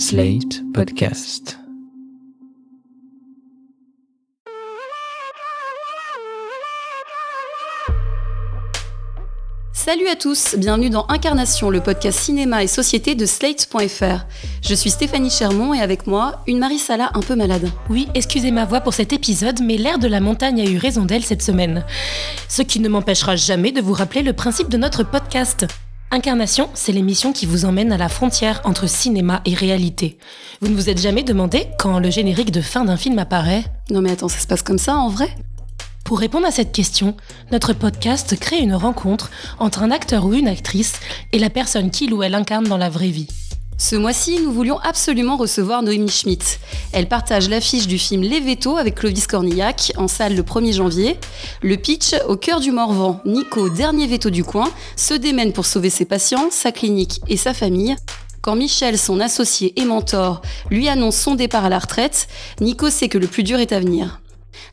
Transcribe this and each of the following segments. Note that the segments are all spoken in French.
Slate Podcast. Salut à tous, bienvenue dans Incarnation, le podcast cinéma et société de Slate.fr. Je suis Stéphanie Chermont et avec moi, une Marie-Sala un peu malade. Oui, excusez ma voix pour cet épisode, mais l'air de la montagne a eu raison d'elle cette semaine. Ce qui ne m'empêchera jamais de vous rappeler le principe de notre podcast. Incarnation, c'est l'émission qui vous emmène à la frontière entre cinéma et réalité. Vous ne vous êtes jamais demandé quand le générique de fin d'un film apparaît Non mais attends, ça se passe comme ça en vrai? Pour répondre à cette question, notre podcast crée une rencontre entre un acteur ou une actrice et la personne qu'il ou elle incarne dans la vraie vie. Ce mois-ci, nous voulions absolument recevoir Noémie Schmidt. Elle partage l'affiche du film Les Vétos avec Clovis Cornillac en salle le 1er janvier. Le pitch, au cœur du Morvan, Nico, dernier veto du coin, se démène pour sauver ses patients, sa clinique et sa famille. Quand Michel, son associé et mentor, lui annonce son départ à la retraite, Nico sait que le plus dur est à venir.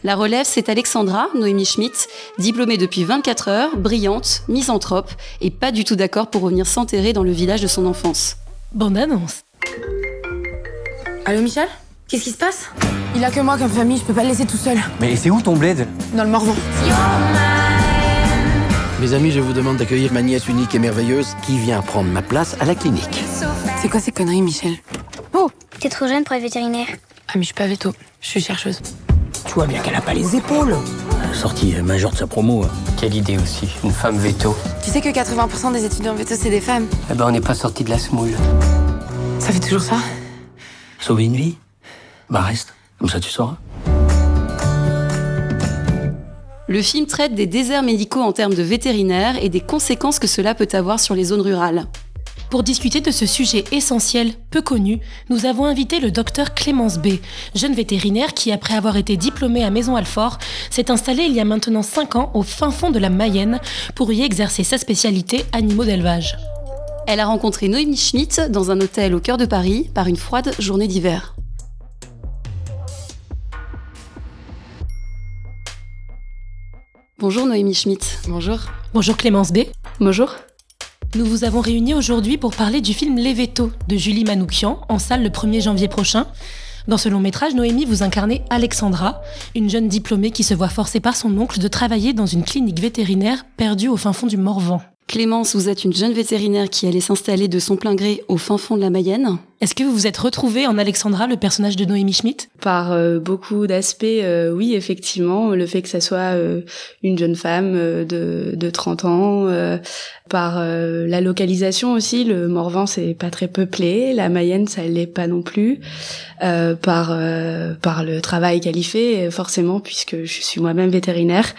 La relève, c'est Alexandra, Noémie Schmidt, diplômée depuis 24 heures, brillante, misanthrope et pas du tout d'accord pour revenir s'enterrer dans le village de son enfance. Bande annonce. Allô Michel? Qu'est-ce qui se passe? Il a que moi comme famille, je peux pas le laisser tout seul. Mais c'est où ton bled? Dans le Morvan. Mes amis, je vous demande d'accueillir ma nièce unique et merveilleuse qui vient prendre ma place à la clinique. C'est quoi ces conneries Michel? Oh T'es trop jeune pour être vétérinaire. Ah mais je suis pas veto, je suis chercheuse. Tu vois bien qu'elle a pas les épaules. Sortie major de sa promo. hein. Quelle idée aussi, une femme veto. Tu sais que 80% des étudiants veto c'est des femmes. Eh ben on n'est pas sorti de la semoule. Ça fait toujours ça Sauver une vie? Bah reste, comme ça tu sauras. Le film traite des déserts médicaux en termes de vétérinaires et des conséquences que cela peut avoir sur les zones rurales. Pour discuter de ce sujet essentiel, peu connu, nous avons invité le docteur Clémence B, jeune vétérinaire qui, après avoir été diplômé à Maison-Alfort, s'est installé il y a maintenant 5 ans au fin fond de la Mayenne pour y exercer sa spécialité animaux d'élevage. Elle a rencontré Noémie Schmidt dans un hôtel au cœur de Paris par une froide journée d'hiver. Bonjour Noémie Schmidt. Bonjour. Bonjour Clémence B. Bonjour. Nous vous avons réunis aujourd'hui pour parler du film Les Vétos de Julie Manoukian, en salle le 1er janvier prochain. Dans ce long métrage, Noémie, vous incarnez Alexandra, une jeune diplômée qui se voit forcée par son oncle de travailler dans une clinique vétérinaire perdue au fin fond du Morvan. Clémence, vous êtes une jeune vétérinaire qui allait s'installer de son plein gré au fin fond de la Mayenne. Est-ce que vous vous êtes retrouvée en Alexandra, le personnage de Noémie Schmidt Par euh, beaucoup d'aspects, euh, oui, effectivement, le fait que ça soit euh, une jeune femme euh, de, de 30 ans, euh, par euh, la localisation aussi, le Morvan c'est pas très peuplé, la Mayenne ça l'est pas non plus, par par le travail qu'elle y fait, forcément puisque je suis moi-même vétérinaire,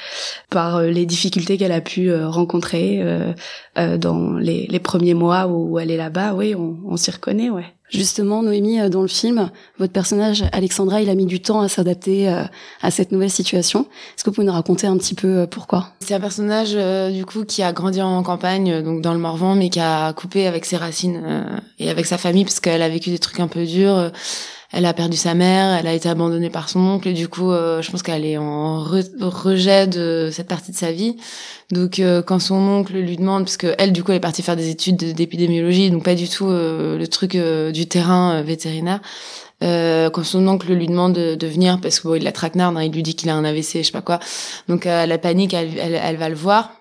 par les difficultés qu'elle a pu rencontrer dans les, les premiers mois où elle est là-bas, oui, on, on s'y reconnaît, ouais. Justement, Noémie, euh, dans le film, votre personnage, Alexandra, il a mis du temps à s'adapter euh, à cette nouvelle situation. Est-ce que vous pouvez nous raconter un petit peu euh, pourquoi? C'est un personnage du coup qui a grandi en campagne, donc dans le Morvan, mais qui a coupé avec ses racines et avec sa famille parce qu'elle a vécu des trucs un peu durs. Elle a perdu sa mère, elle a été abandonnée par son oncle et du coup, euh, je pense qu'elle est en re- rejet de cette partie de sa vie. Donc, euh, quand son oncle lui demande, parce que elle, du coup, elle est partie faire des études de- d'épidémiologie, donc pas du tout euh, le truc euh, du terrain euh, vétérinaire. Euh, quand son oncle lui demande de, venir, parce que bon, il la traquenarde, hein, il lui dit qu'il a un AVC, je sais pas quoi. Donc, euh, la panique, elle, elle, elle va le voir.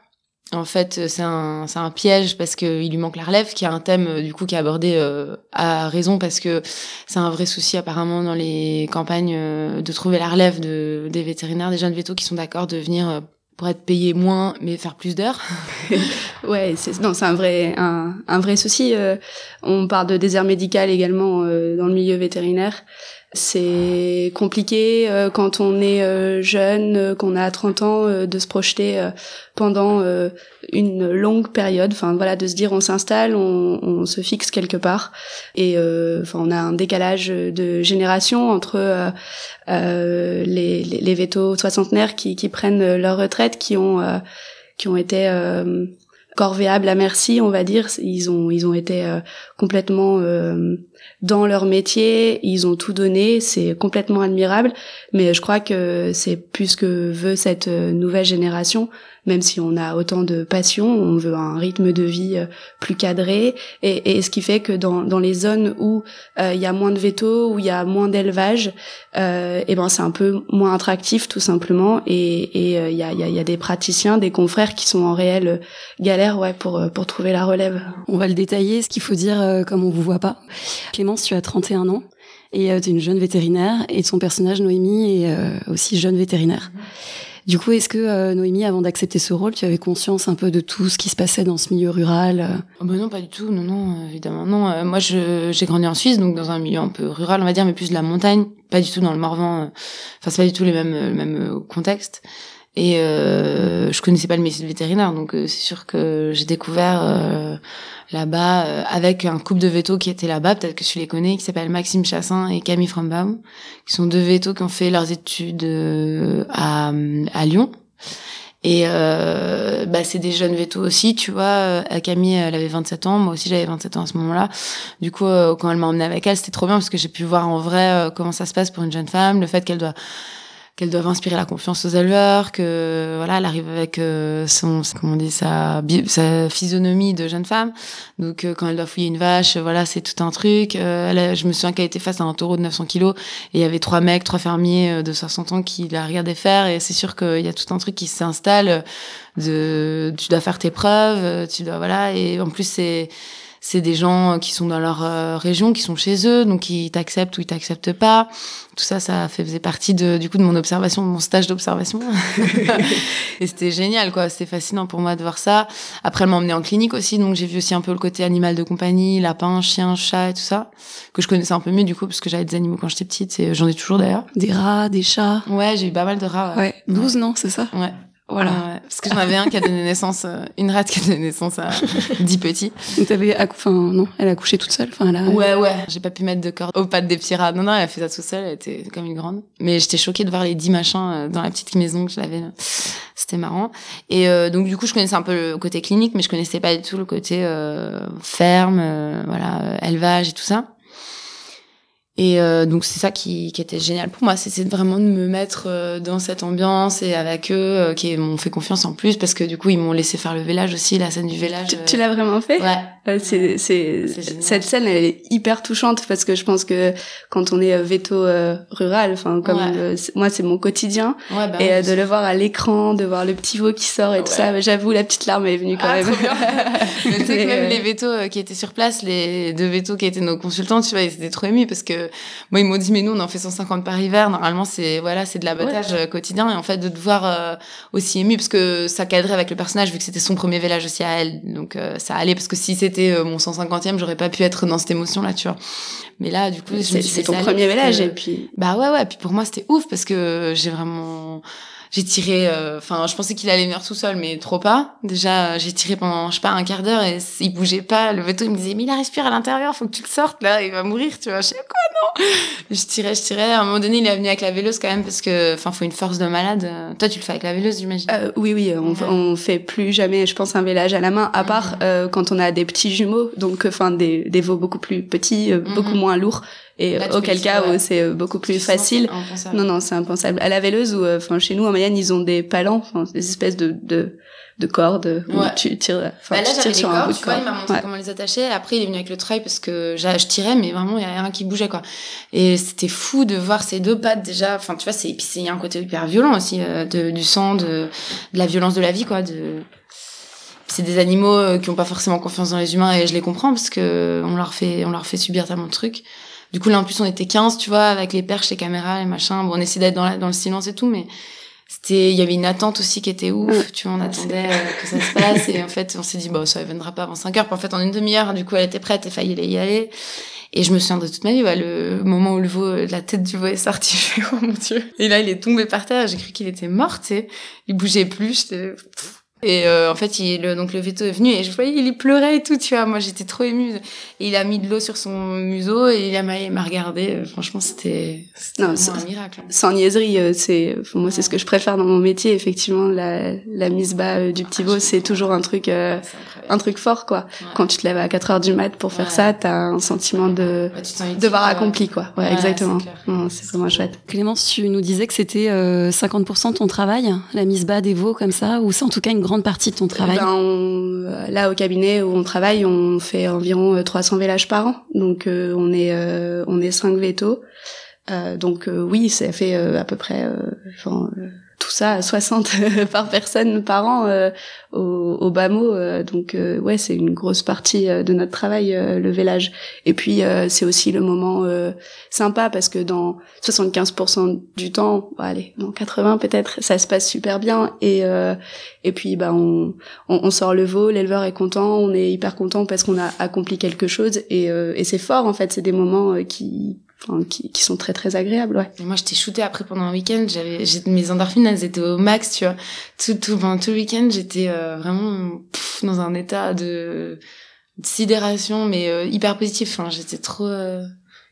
En fait, c'est un, un piège parce qu'il lui manque la relève, qui est un thème euh, du coup qui est abordé euh, à raison parce que c'est un vrai souci apparemment dans les campagnes euh, de trouver la relève de, des vétérinaires, des jeunes vétos qui sont d'accord de venir euh, pour être payés moins mais faire plus d'heures. Ouais, c'est non, c'est un vrai un, un vrai souci. euh, on parle de désert médical également euh, dans le milieu vétérinaire. C'est compliqué euh, quand on est euh, jeune, euh, qu'on a 30 ans, euh, de se projeter pendant une longue période. Enfin voilà, de se dire on s'installe, on, on se fixe quelque part, et enfin on a un décalage de génération entre les, les, les vétos soixantenaires qui, qui prennent leur retraite, qui ont qui ont été corvéables à merci, on va dire. Ils ont ils ont été euh, complètement euh, dans leur métier, ils ont tout donné, c'est complètement admirable, mais je crois que c'est plus que veut cette nouvelle génération, même si on a autant de passion, on veut un rythme de vie plus cadré, et, et ce qui fait que dans, dans les zones où il y a moins de vétos, où il y a moins d'élevage, euh, et ben c'est un peu moins attractif tout simplement, et il y, a, y, a, y a des praticiens, des confrères qui sont en réelle galère ouais pour pour trouver la relève. On va le détailler, ce qu'il faut dire comme on vous voit pas. Clémence, tu as 31 ans et tu es une jeune vétérinaire et son personnage Noémie est aussi jeune vétérinaire. Du coup, est-ce que Noémie, avant d'accepter ce rôle, tu avais conscience un peu de tout ce qui se passait dans ce milieu rural oh bah Non, pas du tout. Non, non, évidemment non. moi, j'ai grandi en Suisse, donc dans un milieu un peu rural, on va dire, mais plus de la montagne, pas du tout dans le Morvan. Enfin, c'est pas du tout les mêmes, le même contexte. Et euh, je connaissais pas le métier de vétérinaire, donc c'est sûr que j'ai découvert euh, là-bas euh, avec un couple de vétos qui étaient là-bas, peut-être que tu les connais, qui s'appellent Maxime Chassin et Camille Frombaum, qui sont deux vétos qui ont fait leurs études à, à Lyon. Et bah, c'est des jeunes vétos aussi, tu vois. Camille, elle avait 27 ans, moi aussi j'avais 27 ans à ce moment-là. Du coup, quand elle m'a emmenée avec elle, c'était trop bien parce que j'ai pu voir en vrai comment ça se passe pour une jeune femme, le fait qu'elle doit qu'elle doit inspirer la confiance aux éleveurs, que voilà, elle arrive avec euh, son, comment on dit, sa, sa physionomie de jeune femme. Donc euh, quand elle doit fouiller une vache, voilà, c'est tout un truc. Euh, elle je me souviens qu'elle était face à un taureau de 900 kilos et il y avait trois mecs, trois fermiers de 60 ans qui la regardaient faire et c'est sûr qu'il y a tout un truc qui s'installe. De, tu dois faire tes preuves, tu dois voilà et en plus c'est c'est des gens qui sont dans leur euh, région, qui sont chez eux, donc ils t'acceptent ou ils t'acceptent pas. Tout ça, ça faisait partie de, du coup de mon observation, de mon stage d'observation. et c'était génial, quoi. C'était fascinant pour moi de voir ça. Après, elle m'a emmenée en clinique aussi, donc j'ai vu aussi un peu le côté animal de compagnie, lapin, chien, chat et tout ça, que je connaissais un peu mieux du coup parce que j'avais des animaux quand j'étais petite. Et j'en ai toujours d'ailleurs. Des rats, des chats. Ouais, j'ai eu pas mal de rats. Ouais. 12 non, c'est ça? Ouais. Voilà. ouais, parce que j'en avais un qui a donné naissance, euh, une rate qui a donné naissance à 10 petits. Donc t'avais, enfin non, elle a couché toute seule. Enfin, elle a... Ouais, ouais. J'ai pas pu mettre de corde aux pattes des petits rats. Non, non, elle a fait ça toute seule. Elle était comme une grande. Mais j'étais choquée de voir les 10 machins euh, dans la petite maison que j'avais. C'était marrant. Et euh, donc du coup, je connaissais un peu le côté clinique, mais je connaissais pas du tout le côté euh, ferme, voilà, élevage et tout ça. Et euh, donc c'est ça qui, qui, était génial pour moi, c'est vraiment de me mettre euh, dans cette ambiance et avec eux euh, qui m'ont fait confiance en plus parce que du coup ils m'ont laissé faire le vélage aussi, la scène du vélage. Tu, tu l'as vraiment fait? Ouais. c'est c'est cette scène elle est hyper touchante parce que je pense que quand on est veto rural, enfin comme moi c'est mon quotidien. Ouais, bah, et de le voir à l'écran, de voir le petit veau qui sort et tout ça, j'avoue la petite larme est venue quand ah, même. Mais tu sais que même les vétos qui étaient sur place, les deux vétos qui étaient nos consultants, tu vois, ils étaient trop émus parce que moi ils m'ont dit mais nous on en fait 150 par hiver. Normalement c'est voilà c'est de l'abattage ouais. quotidien. Et en fait de te voir euh, aussi ému parce que ça cadrait avec le personnage vu que c'était son premier village aussi à elle. Donc euh, ça allait parce que si c'était euh, mon 150e j'aurais pas pu être dans cette émotion là tu vois. Mais là du coup c'est ton premier village et puis bah ouais ouais. Puis pour moi c'était ouf parce que j'ai vraiment j'ai tiré enfin je pensais qu'il allait venir tout seul mais trop pas. Déjà j'ai tiré pendant je sais pas un quart d'heure et il bougeait pas. Le veto il me disait mais il respire à l'intérieur faut que tu le sortes là il va mourir tu vois. Je sais quoi non. Je tirais je tirais. À un moment donné il est venu avec la véleuse quand même parce que enfin faut une force de malade. Toi tu le fais avec la véleuse j'imagine. Euh, oui oui on, ouais. on fait plus jamais je pense un vélage à la main à part mm -hmm. euh, quand on a des petits jumeaux. Donc enfin des des veaux beaucoup plus petits euh, mm -hmm. beaucoup moins lourds et Là, auquel cas où c'est beaucoup plus facile. Non, non, c'est impensable. À la véleuse, ou enfin chez nous en Mayenne, ils ont des palans, des espèces de de, de cordes où ouais. tu tires. Bah là, tu les sur cordes, un bout tu vois, de il m'a corde. montré Ouais. comment les attacher. Après, il est venu avec le treuil parce que je tirais, mais vraiment, il y avait rien qui bougeait, quoi. Et c'était fou de voir ces deux pattes déjà. Enfin, tu vois, c'est, puis il y a un côté hyper violent aussi, euh, de, du sang, de, de la violence de la vie, quoi, de, c'est des animaux euh, qui ont pas forcément confiance dans les humains et je les comprends parce que on leur fait on leur fait subir tellement de trucs. Du coup là en plus on était 15, tu vois, avec les perches, les caméras, les machins. Bon, on essayait d'être dans, la, dans le silence et tout mais c'était il y avait une attente aussi qui était ouf, tu vois, on attendait euh, que ça se passe et en fait on s'est dit bon ça viendra pas avant 5 heures, puis en fait en une demi-heure du coup elle était prête et fallait y aller. Et je me souviens de toute ma vie, ouais, le moment où le veau, la tête du veau est sortie, je fais, oh mon dieu. Et là, il est tombé par terre, j'ai cru qu'il était mort, tu sais. Il bougeait plus, j'étais, Et euh, en fait, il, le, donc le veto est venu et je voyais, il pleurait et tout, tu vois. Moi, j'étais trop émue. Et il a mis de l'eau sur son museau et il a il m'a regardé. Euh, Franchement, c'était Non, un miracle. Sans niaiserie, euh, c'est moi c'est ce que je préfère dans mon métier. Effectivement, la, la mise bas euh, du petit veau, c'est toujours un truc euh, un truc fort quoi. Ouais. Quand tu te lèves à 4 heures du mat pour faire Ouais. ça, t'as un sentiment de devoir accompli quoi. Ouais, Ouais, exactement. c'est vraiment chouette. Clémence, tu nous disais que c'était euh, 50% de ton travail, la mise bas des veaux comme ça, ou c'est en tout cas une grande partie de ton travail Ben, on- là au cabinet où on travaille, on fait environ euh, 300 vélages par an. Donc euh, on est euh, on est 5 vétos. Euh, donc euh, oui, ça fait euh, à peu près euh, euh, tout ça 60 par personne par an euh, au, au bas mot. euh, donc euh, ouais, c'est une grosse partie euh, de notre travail euh, le vélage. Et puis euh, c'est aussi le moment sympa parce que dans 75% du temps, bon, allez, dans 80 peut-être, ça se passe super bien et et puis bah on, on, on sort le veau, l'éleveur est content, on est hyper content parce qu'on a accompli quelque chose et, et c'est fort en fait, c'est des moments qui, enfin, qui qui sont très très agréables, ouais. Et moi, j'étais shootée après pendant un week-end. J'avais, mes endorphines, elles étaient au max, tu vois. Tout, tout, pendant tout le week-end, j'étais euh, vraiment pff, dans un état de, de sidération, mais euh, hyper positif. Enfin, j'étais trop, euh,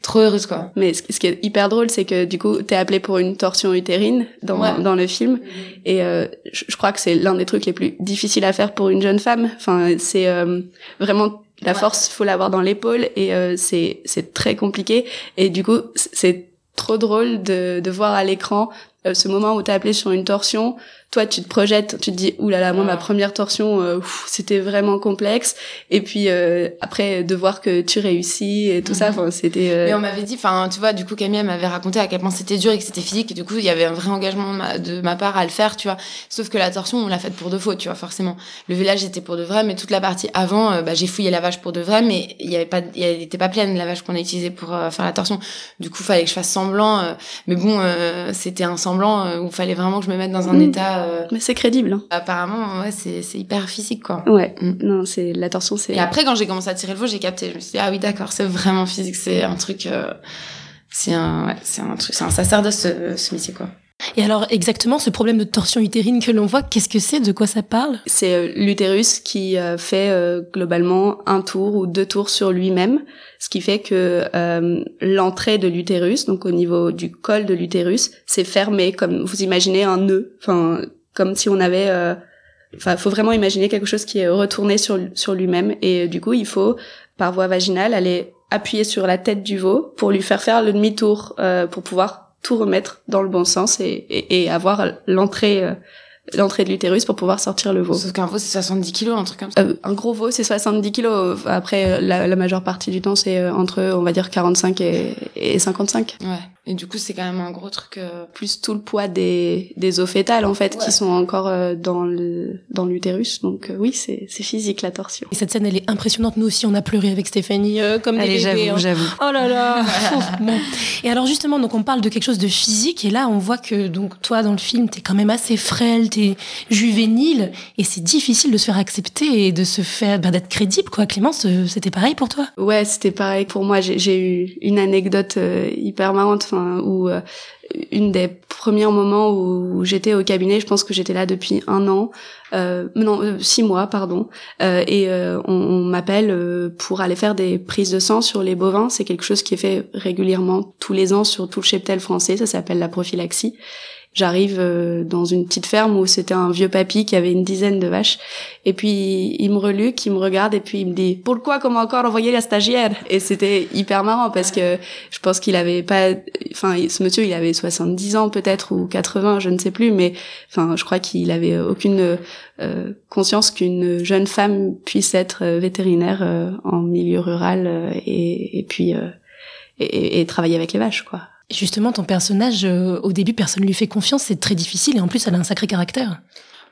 trop heureuse, quoi. Mais ce, ce qui est hyper drôle, c'est que du coup, t'es appelé pour une torsion utérine dans Ouais. dans le film et euh, je, je crois que c'est l'un des trucs les plus difficiles à faire pour une jeune femme. Enfin, c'est euh, vraiment la Ouais. force, faut l'avoir dans l'épaule et euh, c'est c'est très compliqué. Et du coup, c'est trop drôle de de voir à l'écran euh, ce moment où t'es appelé sur une torsion. Toi, tu te projettes, tu te dis là là, moi ma Ouais. première torsion, euh, c'était vraiment complexe. Et puis euh, après de voir que tu réussis et tout ça, Mhm. enfin c'était. euh, Mais on m'avait dit, enfin, tu vois, du coup, Camille m'avait raconté à quel point c'était dur et que c'était physique. Et du coup, il y avait un vrai engagement de ma, de ma part à le faire, tu vois. Sauf que la torsion, on l'a faite pour de faux, tu vois, forcément. Le village était pour de vrai, mais toute la partie avant, euh, bah, j'ai fouillé la vache pour de vrai, mais il y avait pas, elle était pas pleine, la vache qu'on a utilisée pour euh, faire la torsion. Du coup, fallait que je fasse semblant. euh, mais bon, euh, c'était un semblant euh, où fallait vraiment que je me mette dans un Mhm. état. euh, Mais c'est crédible. Hein. apparemment, ouais, c'est c'est hyper physique, quoi. Ouais. Mm. Non, c'est la torsion, c'est. Et après, quand j'ai commencé à tirer le veau, j'ai capté. Je me suis dit, ah oui, d'accord, c'est vraiment physique. C'est un truc. euh, c'est un, ouais, c'est un truc, c'est un sacerdoce ce, ce métier, quoi. Et alors, exactement, ce problème de torsion utérine que l'on voit, qu'est-ce que c'est? De quoi ça parle? C'est euh, l'utérus qui euh, fait euh, globalement un tour ou deux tours sur lui-même, ce qui fait que euh, l'entrée de l'utérus, donc au niveau du col de l'utérus, c'est fermé comme vous imaginez un nœud, enfin comme si on avait. euh, Enfin, faut vraiment imaginer quelque chose qui est retourné sur sur lui-même et du coup, il faut par voie vaginale aller appuyer sur la tête du veau pour lui faire faire le demi-tour euh, pour pouvoir tout remettre dans le bon sens et, avoir l'entrée euh, l'entrée de l'utérus pour pouvoir sortir le veau. Sauf qu'un veau, c'est 70 kilos, un truc comme ça. Euh, un gros veau, c'est 70 kilos. Après, la, la majeure partie du temps, c'est euh, entre, on va dire, 45 et, et 55. Ouais. Et du coup, c'est quand même un gros truc. euh, Plus tout le poids des, des os fétales, en fait, Ouais. qui sont encore euh, dans le dans l'utérus. Donc euh, oui, c'est c'est physique, la torsion. Et cette scène, elle est impressionnante. Nous aussi, on a pleuré avec Stéphanie, euh, comme des Allez, bébés. j'avoue, hein. j'avoue. Oh là là bon. Et alors justement, donc on parle de quelque chose de physique et là on voit que donc toi dans le film t'es quand même assez frêle, juvénile et c'est difficile de se faire accepter et de se faire bah, d'être crédible quoi. Clémence, euh, c'était pareil pour toi? Ouais, c'était pareil pour moi. J'ai eu une anecdote euh, hyper marrante, enfin où euh, une des premiers moments où j'étais au cabinet, je pense que j'étais là depuis un an, non six mois pardon, et on, on m'appelle pour aller faire des prises de sang sur les bovins. C'est quelque chose qui est fait régulièrement tous les ans sur tout le cheptel français. Ça s'appelle la prophylaxie. J'arrive euh, dans une petite ferme où c'était un vieux papy qui avait une dizaine de vaches. Et puis il me reluque, il me regarde et puis il me dit pourquoi comment encore envoyer la stagiaire? Et c'était hyper marrant parce que je pense qu'il avait pas, enfin ce monsieur il avait 70 ans peut-être ou 80, je ne sais plus, mais enfin je crois qu'il avait aucune euh, conscience qu'une jeune femme puisse être euh, vétérinaire euh, en milieu rural euh, et, et puis et, et travailler avec les vaches quoi. Justement, ton personnage, euh, au début, personne lui fait confiance, c'est très difficile et en plus, elle a un sacré caractère.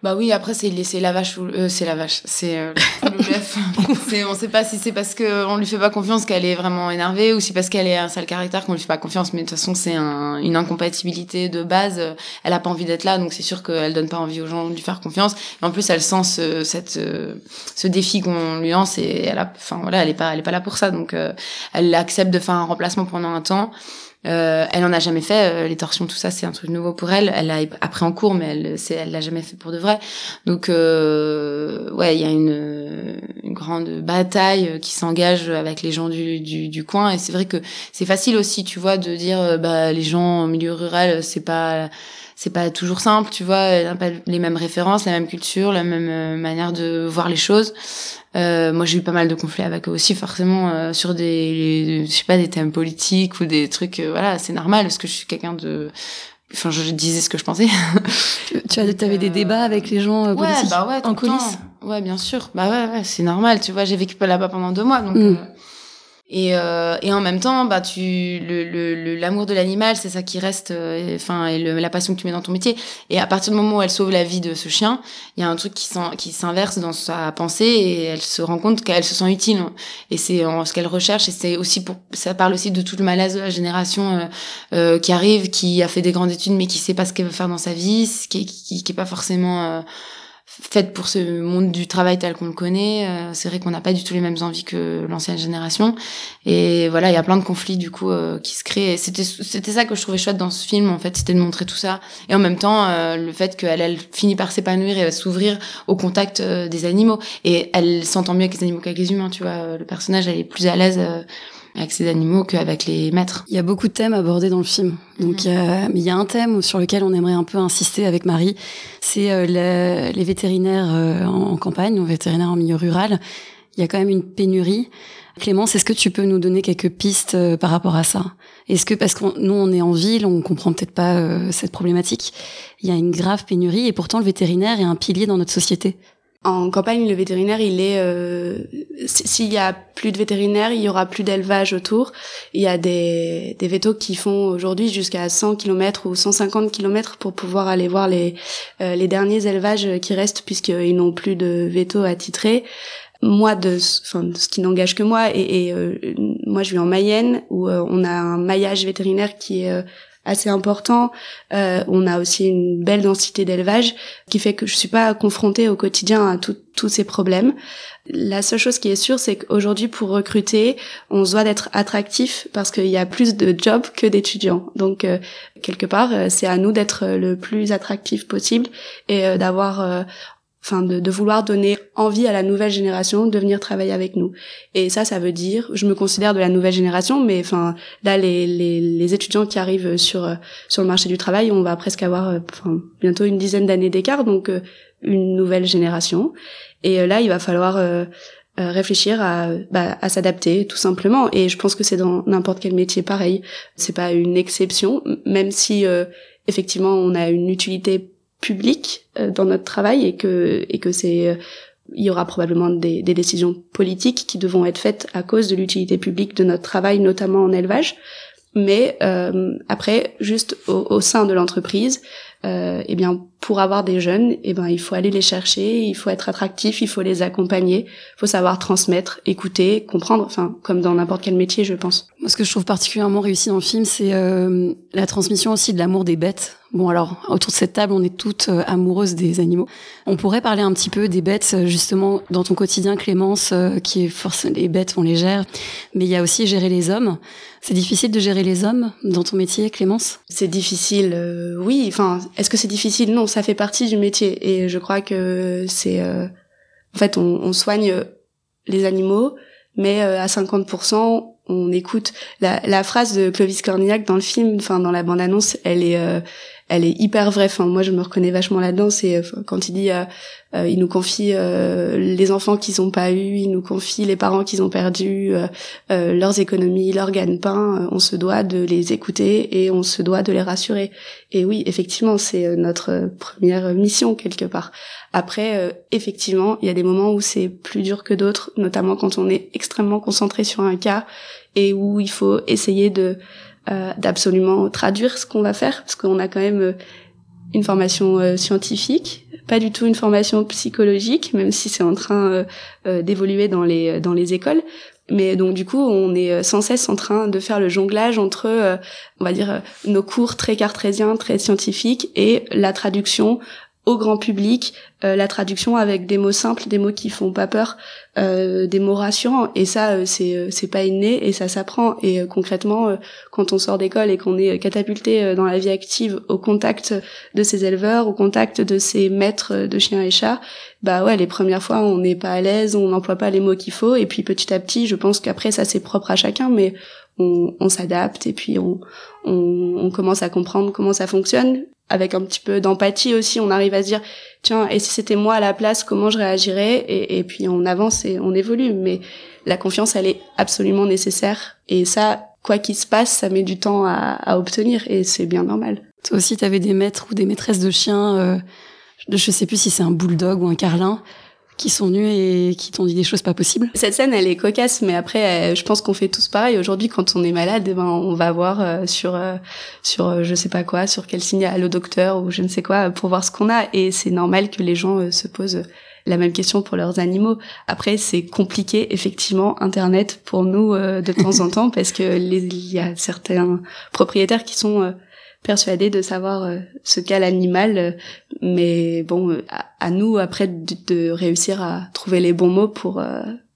Bah oui, après c'est c'est la vache ou euh, c'est la vache, c'est euh, le bœuf. on sait pas si c'est parce que on lui fait pas confiance qu'elle est vraiment énervée ou si parce qu'elle est un sale caractère qu'on lui fait pas confiance. Mais de toute façon c'est un, une incompatibilité de base. Elle a pas envie d'être là, donc c'est sûr qu'elle donne pas envie aux gens de lui faire confiance. Et en plus elle sent ce cette euh, ce défi qu'on lui lance et elle a, enfin voilà, elle est pas elle est pas là pour ça, donc euh, elle accepte de faire un remplacement pendant un temps. Euh, elle en a jamais fait. euh, les torsions, tout ça, c'est un truc nouveau pour elle. Elle l'a appris en cours, mais elle, c'est, elle l'a jamais fait pour de vrai. Donc, euh, ouais, il y a une, une grande bataille qui s'engage avec les gens du, du, du coin. Et c'est vrai que c'est facile aussi, tu vois, de dire, euh, bah, les gens en milieu rural, c'est pas c'est pas toujours simple, tu vois, n'a pas les mêmes références, la même culture, la même euh, manière de voir les choses. Euh, moi, j'ai eu pas mal de conflits avec eux aussi, forcément, euh, sur des, je sais pas, des thèmes politiques ou des trucs, euh, voilà, c'est normal parce que je suis quelqu'un de, enfin, je disais ce que je pensais. Tu as, avais des débats avec les gens euh, ouais, bah ouais, en coulisses Ouais, bien sûr. Bah ouais, ouais, c'est normal, tu vois, j'ai vécu là-bas pendant deux mois, donc. Mm. Et, euh, et en même temps, bah tu le le- le- l'amour de l'animal, c'est ça qui reste, euh, enfin et, le- la passion que tu mets dans ton métier. Et à partir du moment où elle sauve la vie de ce chien, il y a un truc qui qui s'inverse dans sa pensée et elle se rend compte qu'elle se sent utile. Et c'est ce qu'elle recherche. Et c'est aussi pour ça parle aussi de tout le malaise de la génération euh, euh, qui arrive, qui a fait des grandes études mais qui sait pas ce qu'elle veut faire dans sa vie, qui est, qui, qui est pas forcément euh, faite pour ce monde du travail tel qu'on le connaît. Euh, c'est vrai qu'on n'a pas du tout les mêmes envies que l'ancienne génération. Et voilà, il y a plein de conflits du coup euh, qui se créent. C'était c'était ça que je trouvais chouette dans ce film en fait, c'était de montrer tout ça. Et en même temps, euh, le fait qu'elle elle finit par s'épanouir et s'ouvrir au contact euh, des animaux. Et elle s'entend mieux avec les animaux qu'avec les humains. Tu vois, Euh, le personnage elle est plus à l'aise. Euh, avec ces animaux qu'avec les maîtres. Il y a beaucoup de thèmes abordés dans le film. Donc, il y a, mais il y a un thème sur lequel on aimerait un peu insister avec Marie. C'est euh, les vétérinaires euh, en, en campagne, ou vétérinaires en milieu rural. Il y a quand même une pénurie. Clémence, est-ce que tu peux nous donner quelques pistes euh, par rapport à ça? Est-ce que parce que nous on est en ville, on comprend peut-être pas euh, cette problématique. Il y a une grave pénurie et pourtant le vétérinaire est un pilier dans notre société. En campagne, le vétérinaire, il est. euh, S'il y a plus de vétérinaires, il y aura plus d'élevage autour. Il y a des, des vétos qui font aujourd'hui jusqu'à 100 km ou 150 km pour pouvoir aller voir les, euh, les derniers élevages qui restent puisqu'ils n'ont plus de vétos attitrés. Moi, de, enfin, de ce qui n'engage que moi, et, et, euh, moi, je vis en Mayenne où euh, on a un maillage vétérinaire qui est euh, assez important. Euh, on a aussi une belle densité d'élevage qui fait que je suis pas confrontée au quotidien à tous ces problèmes. La seule chose qui est sûre, c'est qu'aujourd'hui, pour recruter, on se doit d'être attractif parce qu'il y a plus de jobs que d'étudiants. Donc, euh, quelque part, euh, c'est à nous d'être le plus attractif possible et euh, d'avoir, euh, de, de vouloir donner envie à la nouvelle génération de venir travailler avec nous. Et ça, ça veut dire, je me considère de la nouvelle génération, mais enfin, là, les, les, les étudiants qui arrivent sur sur le marché du travail, on va presque avoir, euh, bientôt une dizaine d'années d'écart, donc euh, une nouvelle génération. Et euh, là, il va falloir euh, réfléchir à, bah, à s'adapter tout simplement. Et je pense que c'est dans n'importe quel métier pareil. C'est pas une exception, même si euh, effectivement on a une utilité publique euh, dans notre travail et que et que c'est euh, il y aura probablement des, des décisions politiques qui devront être faites à cause de l'utilité publique de notre travail, notamment en élevage. Mais euh, après, juste au, au sein de l'entreprise, euh, eh bien, pour avoir des jeunes, eh ben, il faut aller les chercher, il faut être attractif, il faut les accompagner, il faut savoir transmettre, écouter, comprendre, enfin, comme dans n'importe quel métier, je pense. Moi, ce que je trouve particulièrement réussi dans le film, c'est euh, la transmission aussi de l'amour des bêtes. Bon, alors, autour de cette table, on est toutes euh, amoureuses des animaux. On pourrait parler un petit peu des bêtes, euh, justement, dans ton quotidien, Clémence, euh, qui est forcément, les bêtes, on les gère. Mais il y a aussi gérer les hommes. C'est difficile de gérer les hommes dans ton métier, Clémence? C'est difficile, oui. Enfin, est-ce que c'est difficile? Non, ça fait partie du métier. Et je crois que c'est... euh, en fait, on, soigne les animaux, mais euh, à 50%, on écoute. La, la phrase de Clovis Cornillac dans le film, enfin dans la bande-annonce, elle est... elle est hyper vraie. Enfin, moi, je me reconnais vachement là-dedans. C'est euh, quand il dit, euh, euh, il nous confie les enfants qu'ils ont pas eu, il nous confie les parents qu'ils ont perdus, leurs économies, leurs gagne-pain. On se doit de les écouter et on se doit de les rassurer. Et oui, effectivement, c'est notre première mission quelque part. Après, effectivement, il y a des moments où c'est plus dur que d'autres, notamment quand on est extrêmement concentré sur un cas et où il faut essayer de d'absolument traduire ce qu'on va faire, parce qu'on a quand même euh, une formation euh, scientifique, pas du tout une formation psychologique, même si c'est en train euh, euh, d'évoluer dans les dans les écoles. Mais donc du coup, on est euh, sans cesse en train de faire le jonglage entre, euh, on va dire, euh, nos cours très cartésiens, très scientifiques, et la traduction au grand public euh, la traduction avec des mots simples, des mots qui font pas peur, euh, des mots rassurants. Et ça, euh, c'est c'est pas inné et ça s'apprend. Et concrètement, quand on sort d'école et qu'on est catapulté dans la vie active au contact de ces éleveurs, au contact de ces maîtres de chiens et chats, bah ouais, les premières fois, on n'est pas à l'aise, on n'emploie pas les mots qu'il faut. Et puis petit à petit, je pense qu'après, ça c'est propre à chacun, mais on, on s'adapte et puis on, on, on commence à comprendre comment ça fonctionne avec un petit peu d'empathie aussi, on arrive à se dire tiens, et si c'était moi à la place, comment je réagirais et, puis on avance et on évolue. Mais la confiance, elle est absolument nécessaire et ça, quoi qu'il se passe, ça met du temps à, obtenir et c'est bien normal. Toi aussi, tu avais des maîtres ou des maîtresses de chiens. Euh, je sais plus si c'est un bulldog ou un carlin qui sont venus et qui t'ont dit des choses pas possibles. Cette scène, elle est cocasse, mais après, euh, je pense qu'on fait tous pareil. Aujourd'hui, quand on est malade, eh ben, on va voir euh, sur, euh, sur, je sais pas quoi, sur quel signal au docteur ou je ne sais quoi, pour voir ce qu'on a. Et c'est normal que les gens se posent la même question pour leurs animaux. Après, c'est compliqué, effectivement, Internet pour nous de temps en temps, parce que il y a certains propriétaires qui sont persuadé de savoir euh, ce qu'est l'animal, euh, mais bon, euh, à, nous après de, réussir à trouver les bons mots pour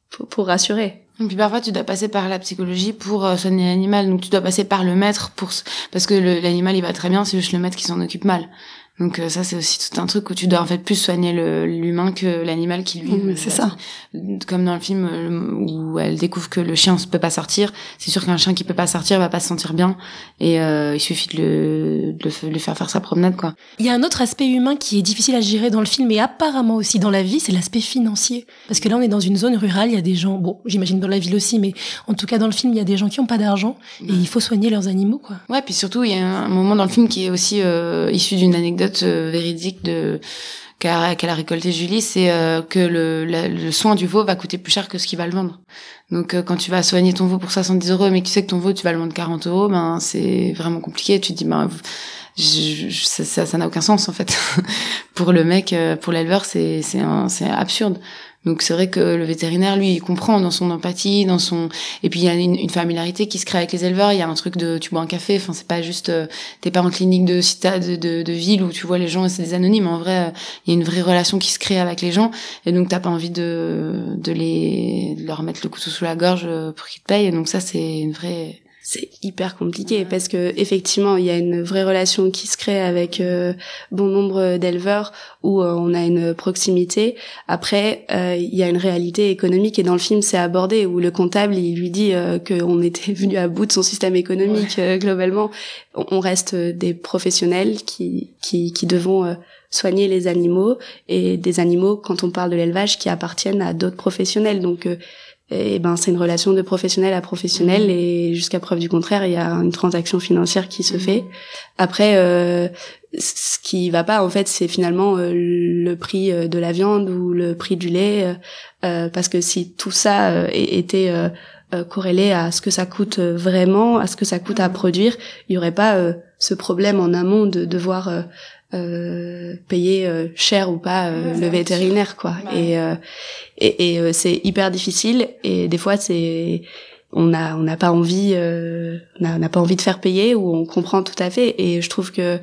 pour, pour rassurer. Et puis parfois tu dois passer par la psychologie pour soigner l'animal, donc tu dois passer par le maître pour parce que l'animal il va très bien, c'est juste le maître qui s'en occupe mal. Donc euh, ça c'est aussi tout un truc où tu dois en fait plus soigner l'humain que l'animal qui lui. c'est ça. Comme dans le film euh, où elle découvre que le chien ne peut pas sortir, c'est sûr qu'un chien qui peut pas sortir va pas se sentir bien et euh, il suffit de le, de le faire faire sa promenade quoi. Il y a un autre aspect humain qui est difficile à gérer dans le film et apparemment aussi dans la vie, c'est l'aspect financier. Parce que là on est dans une zone rurale, il y a des gens, bon j'imagine dans la ville aussi, mais en tout cas dans le film il y a des gens qui ont pas d'argent et il faut soigner leurs animaux quoi. Ouais puis surtout il y a un moment dans le film qui est aussi issu d'une anecdote euh, véridique de qu'elle a récolté Julie, c'est euh, que le, le, soin du veau va coûter plus cher que ce qu'il va le vendre. Donc euh, quand tu vas soigner ton veau pour 70 euros, mais que tu sais que ton veau tu vas le vendre 40 euros, ben c'est vraiment compliqué. Tu te dis ben ça n'a aucun sens en fait. pour le mec, pour l'éleveur, c'est c'est absurde. Donc c'est vrai que le vétérinaire, lui, il comprend dans son empathie, dans son et puis il y a une, familiarité qui se crée avec les éleveurs. Il y a un truc de tu bois un café. Enfin c'est pas juste euh, t'es pas en clinique de cité de, de, ville où tu vois les gens et c'est des anonymes. En vrai, il y a une vraie relation qui se crée avec les gens et donc t'as pas envie de de les de leur mettre le couteau sous la gorge euh, pour qu'ils te payent. Et donc ça c'est une vraie c'est hyper compliqué parce que effectivement il y a une vraie relation qui se crée avec euh, bon nombre d'éleveurs où euh, on a une proximité. Après euh, il y a une réalité économique et dans le film c'est abordé où le comptable il lui dit qu'on était venu à bout de son système économique globalement. On reste des professionnels qui qui, qui devons soigner les animaux et des animaux quand on parle de l'élevage qui appartiennent à d'autres professionnels donc et ben c'est une relation de professionnel à professionnel mmh. et jusqu'à preuve du contraire il y a une transaction financière qui se mmh. fait après euh, ce qui va pas en fait c'est finalement euh, le prix euh, de la viande ou le prix du lait euh, parce que si tout ça était corrélé à ce que ça coûte vraiment à ce que ça coûte à mmh. produire il y aurait pas ce problème en amont de devoir euh, payer euh, cher ou pas euh, le vétérinaire quoi. Et et, et c'est hyper difficile et des fois c'est on a on n'a pas envie on n'a pas envie de faire payer ou on comprend tout à fait. Et je trouve que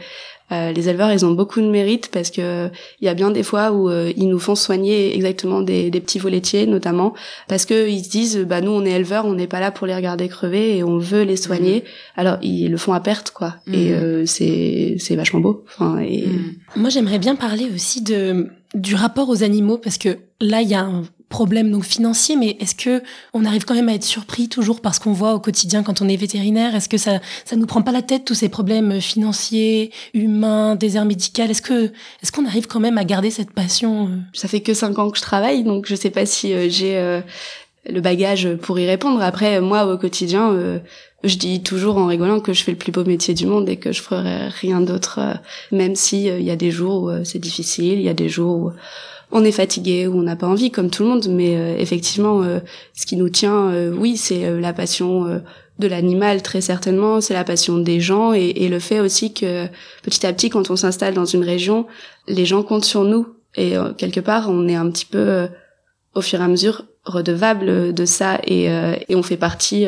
euh, les éleveurs, ils ont beaucoup de mérite parce que il y a bien des fois où euh, ils nous font soigner exactement des, des petits laitiers, notamment parce que ils se disent, bah nous on est éleveurs, on n'est pas là pour les regarder crever et on veut les soigner. Mmh. Alors ils le font à perte, quoi. Et mmh. euh, c'est c'est vachement beau. Enfin, et... Mmh. Moi j'aimerais bien parler aussi de du rapport aux animaux parce que là il y a un problème donc financier, mais est-ce que on arrive quand même à être surpris toujours parce qu'on voit au quotidien quand on est vétérinaire? Est-ce que ça ça nous prend pas la tête tous ces problèmes financiers, humains, désert médical? Est-ce que est-ce qu'on arrive quand même à garder cette passion euh? Ça fait que cinq ans que je travaille, donc je sais pas si euh, j'ai euh, le bagage pour y répondre. Après, moi au quotidien. je dis toujours en rigolant que je fais le plus beau métier du monde et que je ferai rien d'autre, même si il y a des jours où c'est difficile, il y a des jours où on est fatigué ou on n'a pas envie comme tout le monde mais euh, effectivement euh, ce qui nous tient euh, oui c'est la passion de l'animal très certainement c'est la passion des gens et, et, le fait aussi que petit à petit quand on s'installe dans une région les gens comptent sur nous et quelque part on est un petit peu au fur et à mesure redevable de ça et, et on fait partie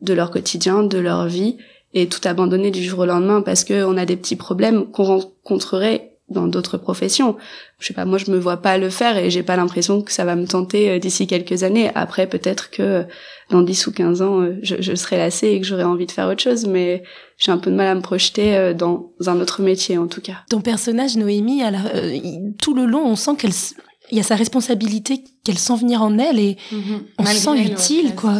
de leur quotidien de leur vie et tout abandonner du jour au lendemain parce que on a des petits problèmes qu'on rencontrerait dans d'autres professions. Je sais pas, moi je me vois pas le faire et j'ai pas l'impression que ça va me tenter euh, d'ici quelques années. Après peut-être que dans 10 ou 15 ans euh, je, je serai lassée et que j'aurai envie de faire autre chose mais j'ai un peu de mal à me projeter euh, dans un autre métier en tout cas. Ton personnage Noémie, la, tout le long, on sent qu'elle y a sa responsabilité qu'elle sent venir en elle et Mhm. on se sent utile quoi.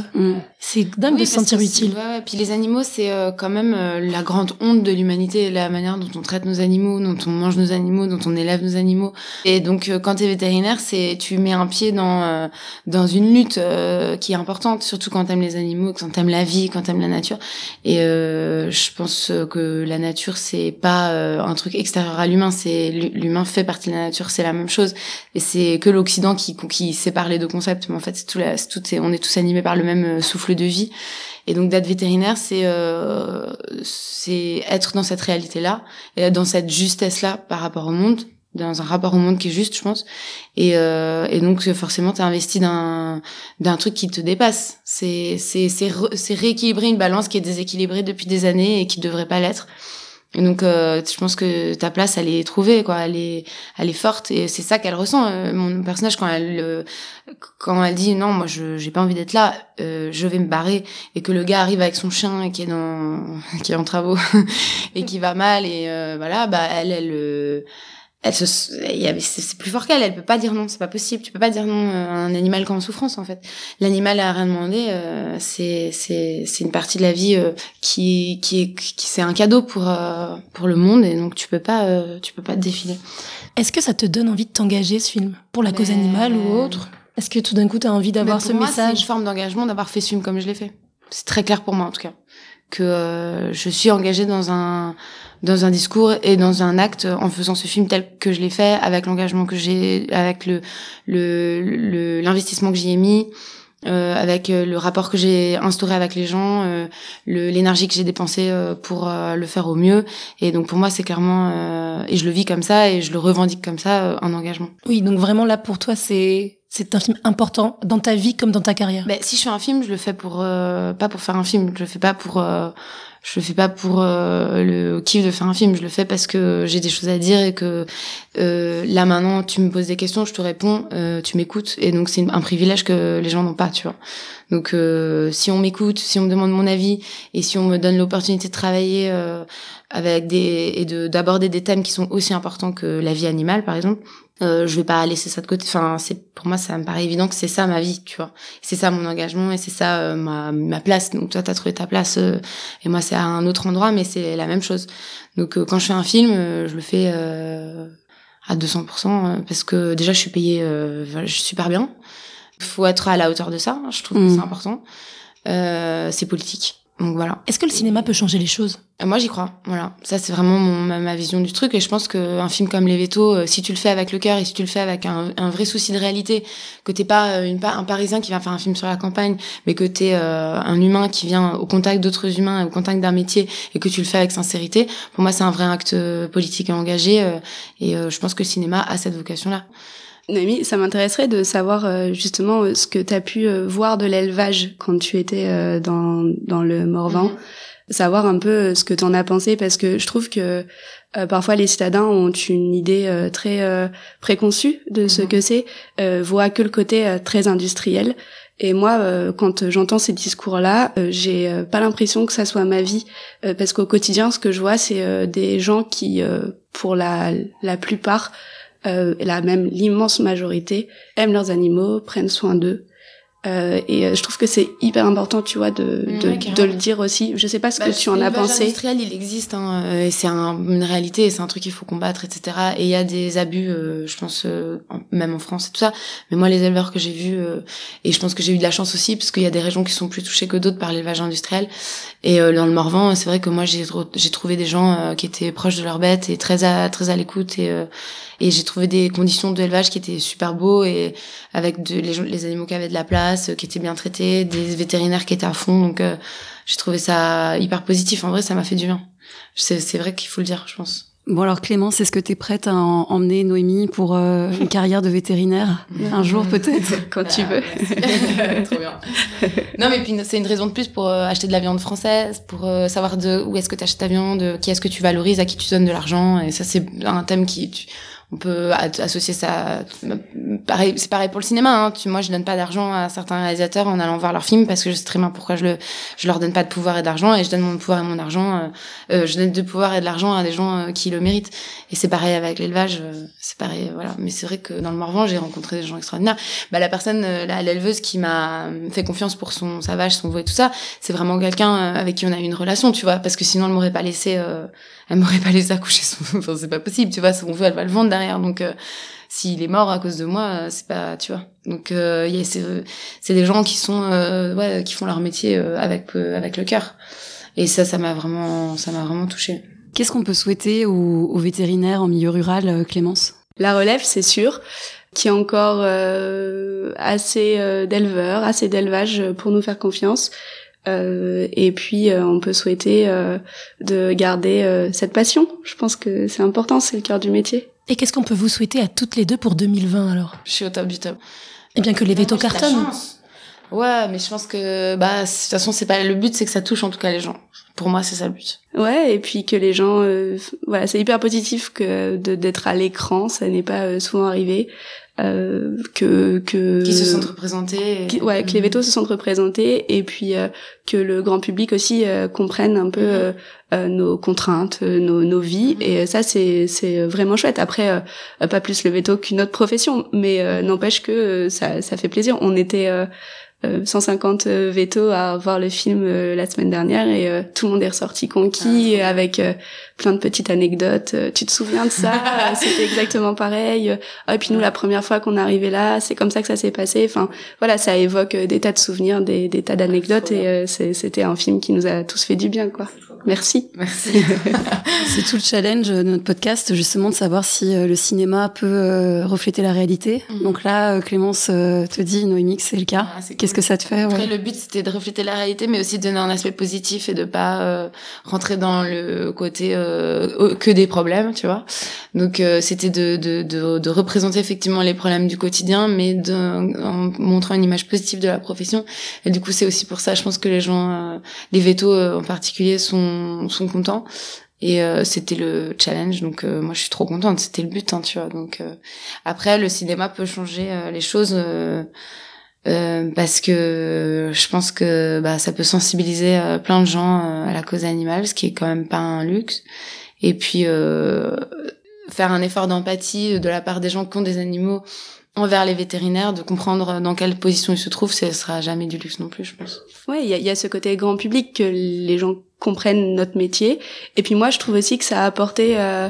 C'est dingue Oui, de se sentir utile. ouais, ouais. Puis les animaux, c'est euh, quand même euh, la grande honte de l'humanité, la manière dont on traite nos animaux, dont on mange nos animaux, dont on élève nos animaux. Et donc, euh, quand tu es vétérinaire, c'est tu mets un pied dans euh, dans une lutte euh, qui est importante, surtout quand t'aimes les animaux, quand t'aimes la vie, quand t'aimes la nature. Et euh, je pense que la nature, c'est pas euh, un truc extérieur à l'humain, c'est l'humain fait partie de la nature, c'est la même chose. Et c'est que l'Occident qui qui sépare les deux concepts, mais en fait, c'est tout, on est tous animés par le même euh, souffle de vie. Et donc d'être vétérinaire, c'est euh, c'est être dans cette réalité-là, et dans cette justesse-là par rapport au monde, dans un rapport au monde qui est juste, je pense. Et, euh, et donc forcément, t'es investi d'un d'un truc qui te dépasse. C'est c'est c'est rééquilibrer une balance qui est déséquilibrée depuis des années et qui devrait pas l'être. Et donc, euh, je pense que ta place, elle est trouvée, quoi. Elle est, elle est forte, et c'est ça qu'elle ressent. Euh, mon personnage, quand elle, euh, quand elle dit non, moi, je, j'ai pas envie d'être là, euh, je vais me barrer, et que le gars arrive avec son chien et qui est dans, qui est en travaux et qui va mal, et euh, voilà, bah elle, elle, euh, elle se, c'est c'est plus fort qu'elle. Elle peut pas dire non, c'est pas possible. Tu peux pas dire non à un animal qui est en souffrance, en fait. L'animal a rien demandé. euh, c'est, c'est, c'est une partie de la vie euh, qui, qui est, qui c'est un cadeau pour euh, pour le monde, et donc tu peux pas, euh, tu peux pas te défiler. Est-ce que ça te donne envie de t'engager ce film pour la cause Mais- animale ou autre? Est-ce que tout d'un coup tu as envie d'avoir Mais ce moi, C'est message une forme d'engagement d'avoir fait ce film comme je l'ai fait. C'est très clair pour moi en tout cas que euh, je suis engagée dans un dans un discours et dans un acte en faisant ce film tel que je l'ai fait avec l'engagement que j'ai avec le le le- l'investissement que j'y ai mis euh, avec euh, le rapport que j'ai instauré avec les gens euh, le l'énergie que j'ai dépensée euh, pour euh, le faire au mieux et donc pour moi c'est clairement euh, et je le vis comme ça et je le revendique comme ça euh, un engagement Oui, donc vraiment là pour toi c'est c'est un film important dans ta vie comme dans ta carrière. Ben, si je fais un film, je le fais pour euh, pas pour faire un film. Je le fais pas pour euh, je le fais pas pour euh, le kiff de faire un film. Je le fais parce que j'ai des choses à dire et que euh, là maintenant tu me poses des questions, je te réponds, euh, tu m'écoutes et donc c'est un privilège que les gens n'ont pas, tu vois. Donc euh, si on m'écoute, si on me demande mon avis et si on me donne l'opportunité de travailler avec des et de d'aborder des thèmes qui sont aussi importants que la vie animale par exemple, euh, je vais pas laisser ça de côté. Enfin, c'est pour moi, ça me paraît évident que c'est ça ma vie, tu vois. C'est ça mon engagement et c'est ça euh, ma ma place. Donc toi, t'as trouvé ta place euh, et moi, c'est à un autre endroit, mais c'est la même chose. Donc euh, quand je fais un film, euh, je le fais euh, à 200% euh, parce que déjà, je suis payée euh, super bien. Faut être à la hauteur de ça. Je trouve que Mm. c'est important. Euh, c'est politique. Donc voilà. Est-ce que le cinéma peut changer les choses? Euh, Moi, j'y crois. Voilà, ça c'est vraiment mon, ma, ma vision du truc. Et je pense qu'un film comme Les Vétos, euh, si tu le fais avec le cœur et si tu le fais avec un, un vrai souci de réalité, que t'es pas euh, une, un Parisien qui va faire un film sur la campagne, mais que t'es euh, un humain qui vient au contact d'autres humains, au contact d'un métier, et que tu le fais avec sincérité, pour moi c'est un vrai acte politique et engagé. euh, et euh, je pense que le cinéma a cette vocation-là. Noémie, ça m'intéresserait de savoir euh, justement euh, ce que tu as pu euh, voir de l'élevage quand tu étais euh, dans, dans le Morvan. Savoir un peu euh, ce que tu en as pensé parce que je trouve que euh, parfois les citadins ont une idée euh, très euh, préconçue de ce Mhm. que c'est, euh, voient que le côté euh, très industriel. Et moi, euh, quand j'entends ces discours-là, euh, j'ai euh, pas l'impression que ça soit ma vie, euh, parce qu'au quotidien, ce que je vois, c'est euh, des gens qui, euh, pour la, la plupart, euh, et la même l'immense majorité aiment leurs animaux, prennent soin d'eux. Euh, et euh, je trouve que c'est hyper important, tu vois, de, de, de le dire aussi. Je sais pas ce Bah, que tu en as l'élevage pensé. industriel, il existe, hein, euh, et c'est un- une réalité, et c'est un truc qu'il faut combattre, etc. Et il y a des abus, euh, je pense, euh, en- même en France et tout ça. Mais moi, les éleveurs que j'ai vus, euh, et je pense que j'ai eu de la chance aussi, parce qu'il y a des régions qui sont plus touchées que d'autres par l'élevage industriel. Et euh, dans le Morvan, c'est vrai que moi, j'ai j'ai trouvé des gens euh, qui étaient proches de leurs bêtes et très à très à l'écoute, et euh, et j'ai trouvé des conditions d'élevage qui étaient super beaux et avec de, les, les animaux qui avaient de la place, euh, qui étaient bien traités, des vétérinaires qui étaient à fond. Donc euh, j'ai trouvé ça hyper positif. En vrai, ça m'a fait du bien. C'est c'est vrai qu'il faut le dire, je pense. Bon alors Clémence, est-ce que tu es prête à en- emmener Noémie pour euh, une carrière de vétérinaire? Un jour peut-être? Quand tu veux. Trop bien. Non, mais puis c'est une raison de plus pour euh, acheter de la viande française, pour euh, savoir de où est-ce que tu achètes ta viande, qui est-ce que tu valorises, à qui tu donnes de l'argent. Et ça, c'est un thème qui, tu- on peut associer ça. Pareil, c'est pareil pour le cinéma. Hein. Tu, moi, je donne pas d'argent à certains réalisateurs en allant voir leurs films parce que je sais très bien pourquoi je le, je leur donne pas de pouvoir et d'argent et je donne mon pouvoir et mon argent. euh, euh, je donne du pouvoir et de l'argent à des gens euh, qui le méritent. Et c'est pareil avec l'élevage. euh, c'est pareil, euh, voilà. Mais c'est vrai que dans le Morvan, j'ai rencontré des gens extraordinaires. Bah, la personne, la- l'éleveuse qui m'a fait confiance pour son sa vache, son veau et tout ça, c'est vraiment quelqu'un avec qui on a eu une relation, tu vois, parce que sinon elle m'aurait pas laissé, elle m'aurait pas laissé accoucher son, enfin c'est pas possible, tu vois, son veau elle va le vendre derrière, donc euh, s'il est mort à cause de moi, euh, c'est pas, tu vois. Donc euh, c'est c'est des gens qui sont, euh, ouais, qui font leur métier euh, avec euh, avec le cœur. Et ça, ça m'a vraiment, ça m'a vraiment touchée. Qu'est-ce qu'on peut souhaiter aux, aux vétérinaires en milieu rural, Clémence? La relève, c'est sûr, qu'il y a encore euh, assez euh, d'éleveurs, assez d'élevage pour nous faire confiance. Euh, et puis, euh, on peut souhaiter euh, de garder euh, cette passion. Je pense que c'est important, c'est le cœur du métier. Et qu'est-ce qu'on peut vous souhaiter à toutes les deux pour 2020 alors? Je suis au top du top. Eh bien que les vétos cartonnent. chance. Ouais, mais je pense que bah de toute façon c'est pas le but, c'est que ça touche en tout cas les gens. Pour moi, c'est ça le but. Ouais, et puis que les gens, euh, voilà, c'est hyper positif que d'être à l'écran, ça n'est pas euh, souvent arrivé. Euh, que que Qui se sentent représentés. et- qui- ouais, que les vétos se sentent représentés et puis euh, que le grand public aussi euh, comprenne un peu euh, euh, nos contraintes, nos, nos vies et euh, ça c'est c'est vraiment chouette. Après pas plus le veto qu'une autre profession, mais euh, n'empêche que euh, ça ça fait plaisir. On était euh, euh, 150 euh, vétos à voir le film euh, la semaine dernière et euh, tout le monde est ressorti conquis Ah, avec euh, plein de petites anecdotes. Euh, tu te souviens de ça? Euh, C'était exactement pareil. Ah, et puis nous, la première fois qu'on est arrivé là, c'est comme ça que ça s'est passé. Enfin, voilà, ça évoque des tas de souvenirs, des, des tas d'anecdotes et c'était un film qui nous a tous fait du bien, quoi. Merci. Merci. C'est tout le challenge de notre podcast, justement, de savoir si euh, le cinéma peut euh, refléter la réalité. Mhm. Donc là, euh, Clémence te dit, Noémie, c'est le cas. Ah, Qu'est-ce cool. que ça te fait Après, ouais. le but c'était de refléter la réalité, mais aussi de donner un aspect positif et de pas euh, rentrer dans le côté euh, que des problèmes, tu vois. Donc euh, c'était de, de, de, de représenter effectivement les problèmes du quotidien, mais de, en montrant une image positive de la profession. Et du coup, c'est aussi pour ça, je pense que les gens, euh, les vétos euh, en particulier, sont sont contents. Et euh, c'était le challenge, donc euh, moi je suis trop contente. C'était le but, hein, tu vois. Donc euh, après, le cinéma peut changer euh, les choses. euh, parce que je pense que bah, ça peut sensibiliser plein de gens à la cause animale, ce qui est quand même pas un luxe. Et puis faire un effort d'empathie de la part des gens qui ont des animaux envers les vétérinaires, de comprendre dans quelle position ils se trouvent, ce sera jamais du luxe non plus, je pense. Ouais, il y a, y a ce côté grand public que les gens comprennent notre métier. Et puis moi, je trouve aussi que ça a apporté euh,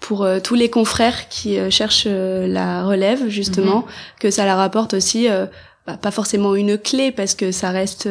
pour euh, tous les confrères qui euh, cherchent euh, la relève, justement, que ça leur apporte aussi. Bah, pas forcément une clé parce que ça reste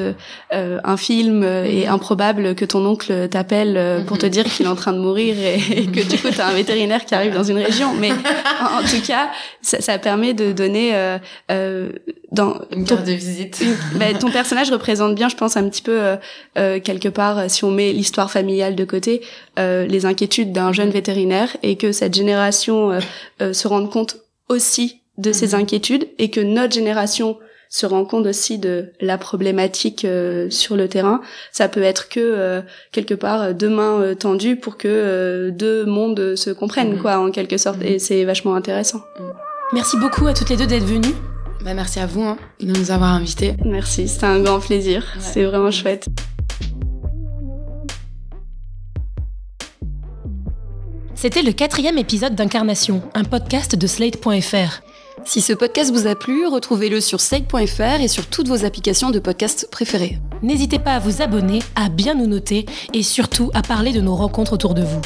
euh, un film euh, et improbable que ton oncle t'appelle euh, pour te dire qu'il est en train de mourir et, et que du coup t'as un vétérinaire qui arrive dans une région. Mais en, en tout cas ça, ça permet de donner euh, euh, dans Une carte de visite. une- bah, ton personnage représente bien, je pense, un petit peu euh, quelque part, si on met l'histoire familiale de côté, euh, les inquiétudes d'un jeune vétérinaire et que cette génération se rende compte aussi de ces inquiétudes et que notre génération se rend compte aussi de la problématique euh, sur le terrain. Ça peut être que euh, quelque part euh, deux mains euh, tendues pour que deux mondes se comprennent, Mhm. quoi, en quelque sorte. Et c'est vachement intéressant. Merci beaucoup à toutes les deux d'être venues. Bah, merci à vous hein, de nous avoir invités. Merci, c'était un grand plaisir. Ouais. C'est vraiment chouette. C'était le quatrième épisode d'Incarnation, un podcast de Slate.fr. Si ce podcast vous a plu, retrouvez-le sur slate.fr et sur toutes vos applications de podcast préférées. N'hésitez pas à vous abonner, à bien nous noter et surtout à parler de nos rencontres autour de vous.